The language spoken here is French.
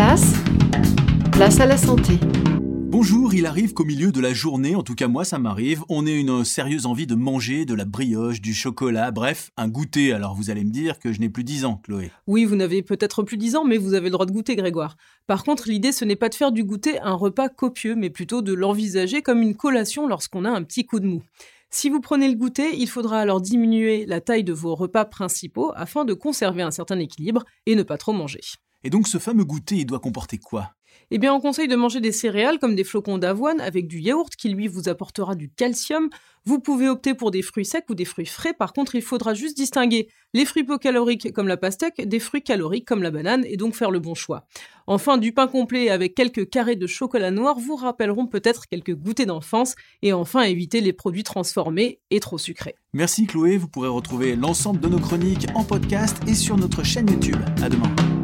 place, place à la santé. Bonjour, il arrive qu'au milieu de la journée, en tout cas moi ça m'arrive, on ait une sérieuse envie de manger de la brioche, du chocolat, bref, un goûter. Alors vous allez me dire que je n'ai plus 10 ans, Chloé. Oui, vous n'avez peut-être plus 10 ans, mais vous avez le droit de goûter, Grégoire. Par contre, l'idée ce n'est pas de faire du goûter un repas copieux, mais plutôt de l'envisager comme une collation lorsqu'on a un petit coup de mou. Si vous prenez le goûter, il faudra alors diminuer la taille de vos repas principaux afin de conserver un certain équilibre et ne pas trop manger. Et donc ce fameux goûter, il doit comporter quoi? Eh bien, on conseille de manger des céréales comme des flocons d'avoine avec du yaourt qui lui vous apportera du calcium. Vous pouvez opter pour des fruits secs ou des fruits frais. Par contre, il faudra juste distinguer les fruits peu caloriques comme la pastèque des fruits caloriques comme la banane et donc faire le bon choix. Enfin, du pain complet avec quelques carrés de chocolat noir vous rappelleront peut-être quelques goûters d'enfance. Et enfin, éviter les produits transformés et trop sucrés. Merci Chloé, vous pourrez retrouver l'ensemble de nos chroniques en podcast et sur notre chaîne YouTube. À demain.